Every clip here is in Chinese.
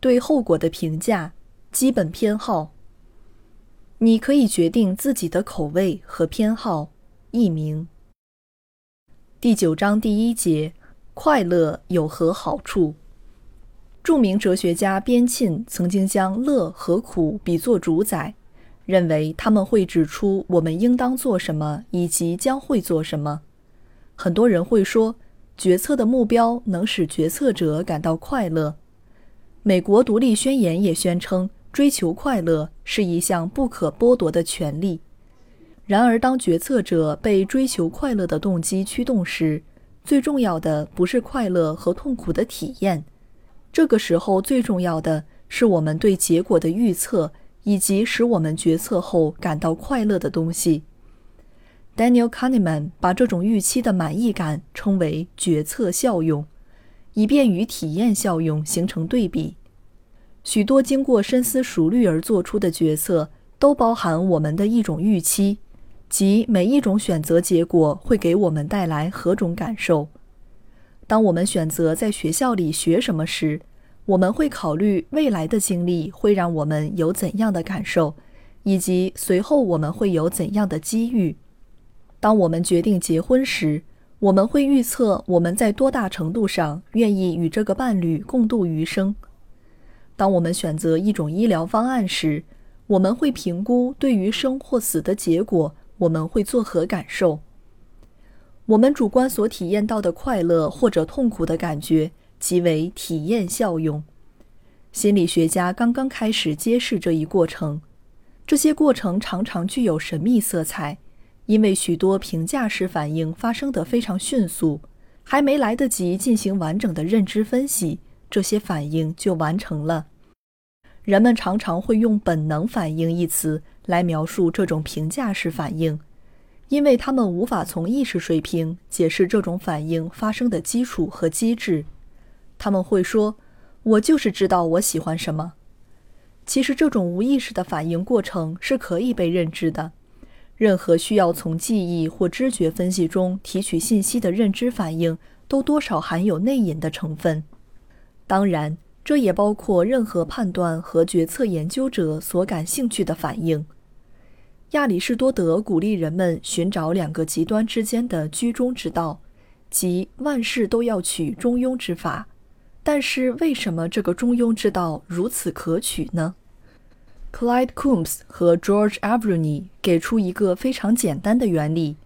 对后果的评价，基本偏好。你可以决定自己的口味和偏好。译名。第九章第一节：快乐有何好处？著名哲学家边沁曾经将乐和苦比作主宰，认为他们会指出我们应当做什么以及将会做什么。很多人会说，决策的目标能使决策者感到快乐。美国独立宣言也宣称，追求快乐是一项不可剥夺的权利。然而，当决策者被追求快乐的动机驱动时，最重要的不是快乐和痛苦的体验。这个时候，最重要的是我们对结果的预测，以及使我们决策后感到快乐的东西。Daniel Kahneman 把这种预期的满意感称为决策效用。以便与体验效用形成对比，许多经过深思熟虑而做出的决策都包含我们的一种预期，即每一种选择结果会给我们带来何种感受。当我们选择在学校里学什么时，我们会考虑未来的经历会让我们有怎样的感受，以及随后我们会有怎样的机遇。当我们决定结婚时，我们会预测我们在多大程度上愿意与这个伴侣共度余生。当我们选择一种医疗方案时，我们会评估对于生或死的结果我们会作何感受。我们主观所体验到的快乐或者痛苦的感觉即为体验效用。心理学家刚刚开始揭示这一过程，这些过程常常具有神秘色彩。因为许多评价式反应发生得非常迅速，还没来得及进行完整的认知分析，这些反应就完成了。人们常常会用“本能反应”一词来描述这种评价式反应，因为他们无法从意识水平解释这种反应发生的基础和机制。他们会说：“我就是知道我喜欢什么。”其实，这种无意识的反应过程是可以被认知的。任何需要从记忆或知觉分析中提取信息的认知反应，都多少含有内隐的成分。当然，这也包括任何判断和决策研究者所感兴趣的反应。亚里士多德鼓励人们寻找两个极端之间的居中之道，即万事都要取中庸之法。但是，为什么这个中庸之道如此可取呢？Clyde Coombs 和 George Avruni 给出一个非常简单的原理：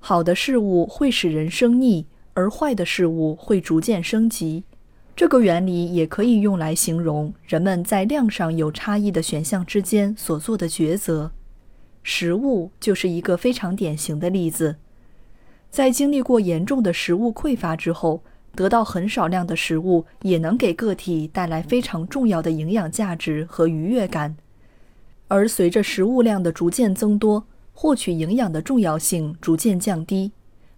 好的事物会使人生腻，而坏的事物会逐渐升级。这个原理也可以用来形容人们在量上有差异的选项之间所做的抉择。食物就是一个非常典型的例子。在经历过严重的食物匮乏之后，得到很少量的食物也能给个体带来非常重要的营养价值和愉悦感。而随着食物量的逐渐增多，获取营养的重要性逐渐降低，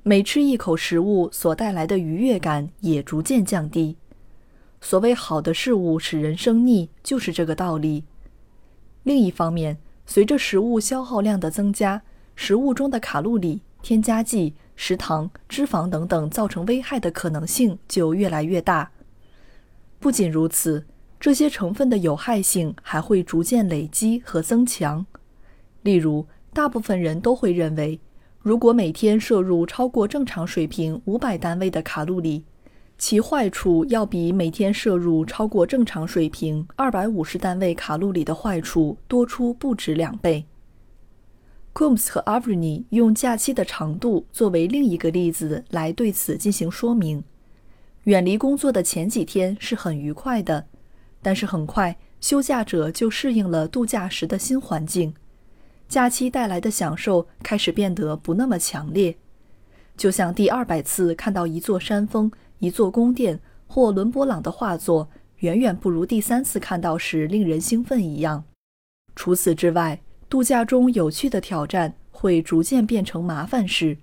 每吃一口食物所带来的愉悦感也逐渐降低。所谓好的事物使人生腻，就是这个道理。另一方面，随着食物消耗量的增加，食物中的卡路里、添加剂、食糖、脂肪等等造成危害的可能性就越来越大。不仅如此。这些成分的有害性还会逐渐累积和增强。例如，大部分人都会认为，如果每天摄入超过正常水平五百单位的卡路里，其坏处要比每天摄入超过正常水平二百五十单位卡路里的坏处多出不止两倍。Coombs 和 Avruni 用假期的长度作为另一个例子来对此进行说明。远离工作的前几天是很愉快的。但是很快，休假者就适应了度假时的新环境，假期带来的享受开始变得不那么强烈。就像第二百次看到一座山峰、一座宫殿或伦勃朗的画作，远远不如第三次看到时令人兴奋一样。除此之外，度假中有趣的挑战会逐渐变成麻烦事。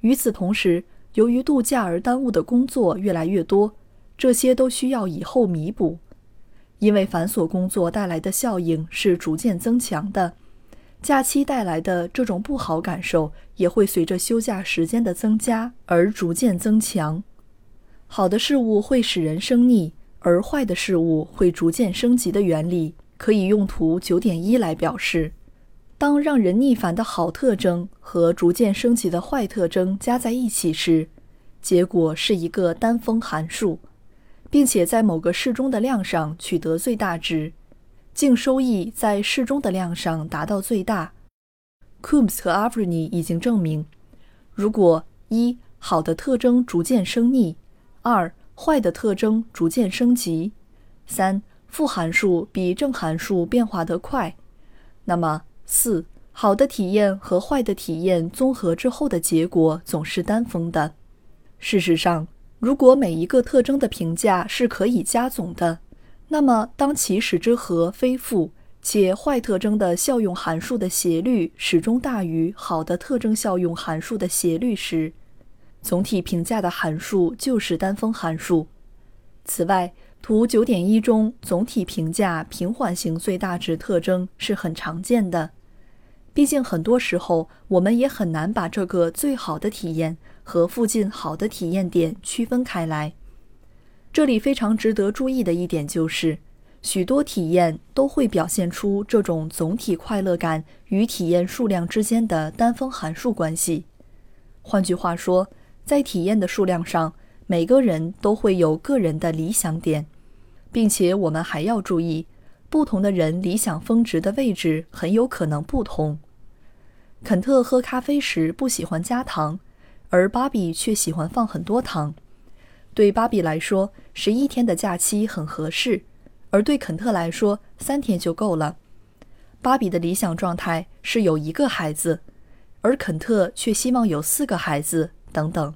与此同时，由于度假而耽误的工作越来越多，这些都需要以后弥补。因为繁琐工作带来的效应是逐渐增强的，假期带来的这种不好感受也会随着休假时间的增加而逐渐增强。好的事物会使人生腻，而坏的事物会逐渐升级的原理可以用图九点一来表示。当让人逆反的好特征和逐渐升级的坏特征加在一起时，结果是一个单峰函数。并且在某个适中的量上取得最大值，净收益在适中的量上达到最大。Coombs 和 Avruni 已经证明，如果一好的特征逐渐升逆，二坏的特征逐渐升级，三负函数比正函数变化得快，那么四好的体验和坏的体验综合之后的结果总是单峰的。事实上。如果每一个特征的评价是可以加总的，那么当起始之和非负，且坏特征的效用函数的斜率始终大于好的特征效用函数的斜率时，总体评价的函数就是单峰函数。此外，图九点一中总体评价平缓型最大值特征是很常见的。毕竟很多时候我们也很难把这个最好的体验。和附近好的体验点区分开来。这里非常值得注意的一点就是，许多体验都会表现出这种总体快乐感与体验数量之间的单峰函数关系。换句话说，在体验的数量上，每个人都会有个人的理想点，并且我们还要注意，不同的人理想峰值的位置很有可能不同。肯特喝咖啡时不喜欢加糖。而芭比却喜欢放很多糖。对芭比来说，十一天的假期很合适；而对肯特来说，三天就够了。芭比的理想状态是有一个孩子，而肯特却希望有四个孩子，等等。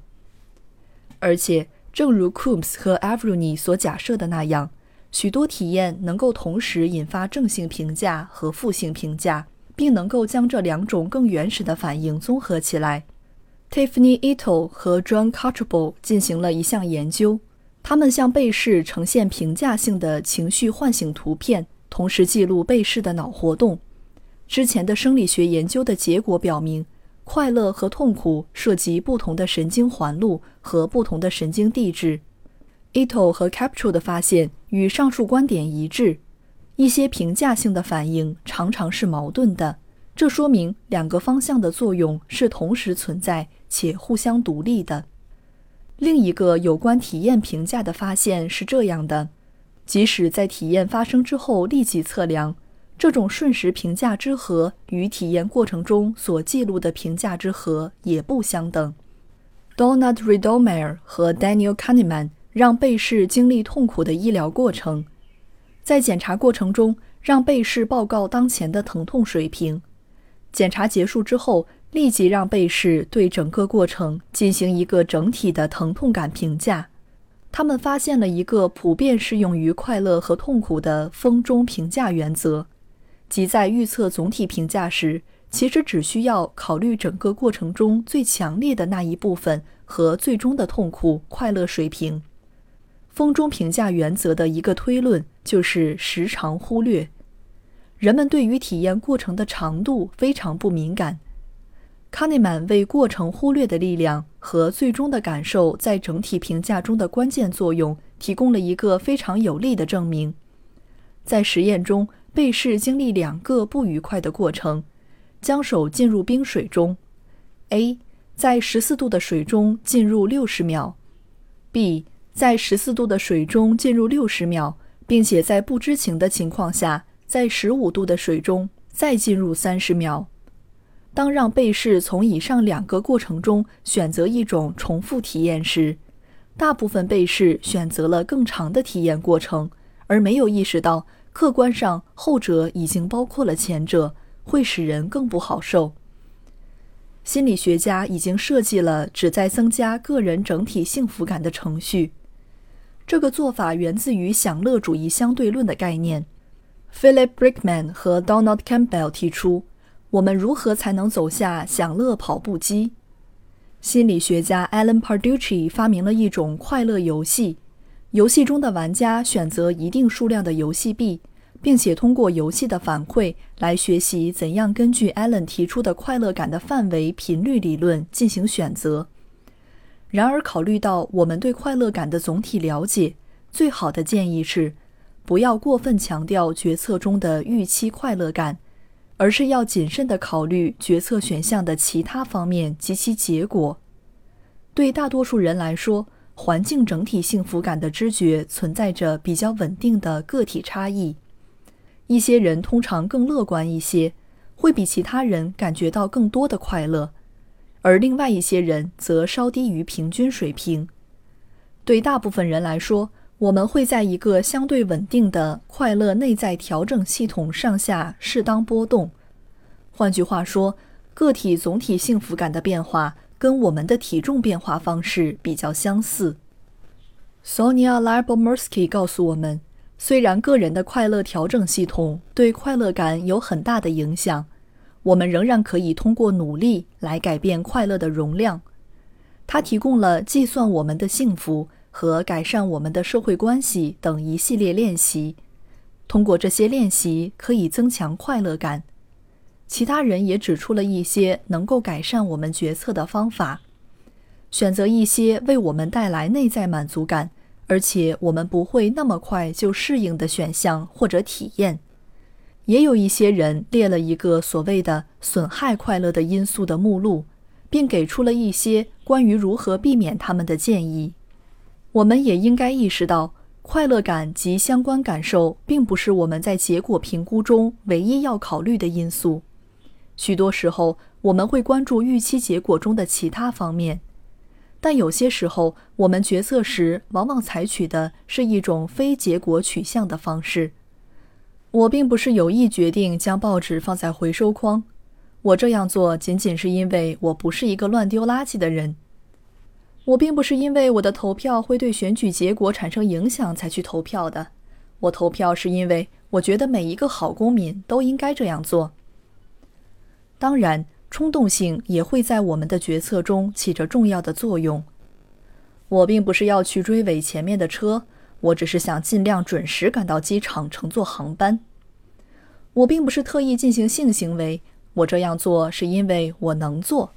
而且，正如 Coombs 和 Avruni 所假设的那样，许多体验能够同时引发正性评价和负性评价，并能够将这两种更原始的反应综合起来。Tiffany Ito 和 John c o t t r a b l e 进行了一项研究，他们向被试呈现评价性的情绪唤醒图片，同时记录被试的脑活动。之前的生理学研究的结果表明，快乐和痛苦涉及不同的神经环路和不同的神经递质。Ito 和 c a p t u r e 的发现与上述观点一致。一些评价性的反应常常是矛盾的，这说明两个方向的作用是同时存在。且互相独立的。另一个有关体验评价的发现是这样的：即使在体验发生之后立即测量，这种瞬时评价之和与体验过程中所记录的评价之和也不相等。Donald Redomer 和 Daniel Kahneman 让被试经历痛苦的医疗过程，在检查过程中让被试报告当前的疼痛水平。检查结束之后。立即让被试对整个过程进行一个整体的疼痛感评价。他们发现了一个普遍适用于快乐和痛苦的风中评价原则，即在预测总体评价时，其实只需要考虑整个过程中最强烈的那一部分和最终的痛苦快乐水平。风中评价原则的一个推论就是时常忽略。人们对于体验过程的长度非常不敏感。卡内曼为过程忽略的力量和最终的感受在整体评价中的关键作用提供了一个非常有力的证明。在实验中，被试经历两个不愉快的过程：将手浸入冰水中，A 在十四度的水中浸入六十秒；B 在十四度的水中浸入六十秒，并且在不知情的情况下，在十五度的水中再进入三十秒。当让被试从以上两个过程中选择一种重复体验时，大部分被试选择了更长的体验过程，而没有意识到客观上后者已经包括了前者，会使人更不好受。心理学家已经设计了旨在增加个人整体幸福感的程序，这个做法源自于享乐主义相对论的概念。Philip Brickman 和 Donald Campbell 提出，我们如何才能走下享乐跑步机？心理学家 Alan Parducci 发明了一种快乐游戏，游戏中的玩家选择一定数量的游戏币，并且通过游戏的反馈来学习怎样根据 Alan 提出的快乐感的范围频率理论进行选择。然而，考虑到我们对快乐感的总体了解，最好的建议是，不要过分强调决策中的预期快乐感，而是要谨慎地考虑决策选项的其他方面及其结果。对大多数人来说，环境整体幸福感的知觉存在着比较稳定的个体差异。一些人通常更乐观一些，会比其他人感觉到更多的快乐。而另外一些人则稍低于平均水平。对大部分人来说，我们会在一个相对稳定的快乐内在调整系统上下适当波动。换句话说，个体总体幸福感的变化跟我们的体重变化方式比较相似。Sonia Lyubomirsky 告诉我们，虽然个人的快乐调整系统对快乐感有很大的影响。我们仍然可以通过努力来改变快乐的容量。它提供了计算我们的幸福和改善我们的社会关系等一系列练习。通过这些练习，可以增强快乐感。其他人也指出了一些能够改善我们决策的方法。选择一些为我们带来内在满足感，而且我们不会那么快就适应的选项或者体验。也有一些人列了一个所谓的损害快乐的因素的目录，并给出了一些关于如何避免他们的建议。我们也应该意识到，快乐感及相关感受并不是我们在结果评估中唯一要考虑的因素。许多时候，我们会关注预期结果中的其他方面，但有些时候，我们决策时往往采取的是一种非结果取向的方式。我并不是有意决定将报纸放在回收筐，我这样做仅仅是因为我不是一个乱丢垃圾的人。我并不是因为我的投票会对选举结果产生影响才去投票的，我投票是因为我觉得每一个好公民都应该这样做。当然，冲动性也会在我们的决策中起着重要的作用。我并不是要去追尾前面的车。我只是想尽量准时赶到机场乘坐航班。我并不是特意进行性行为，我这样做是因为我能做。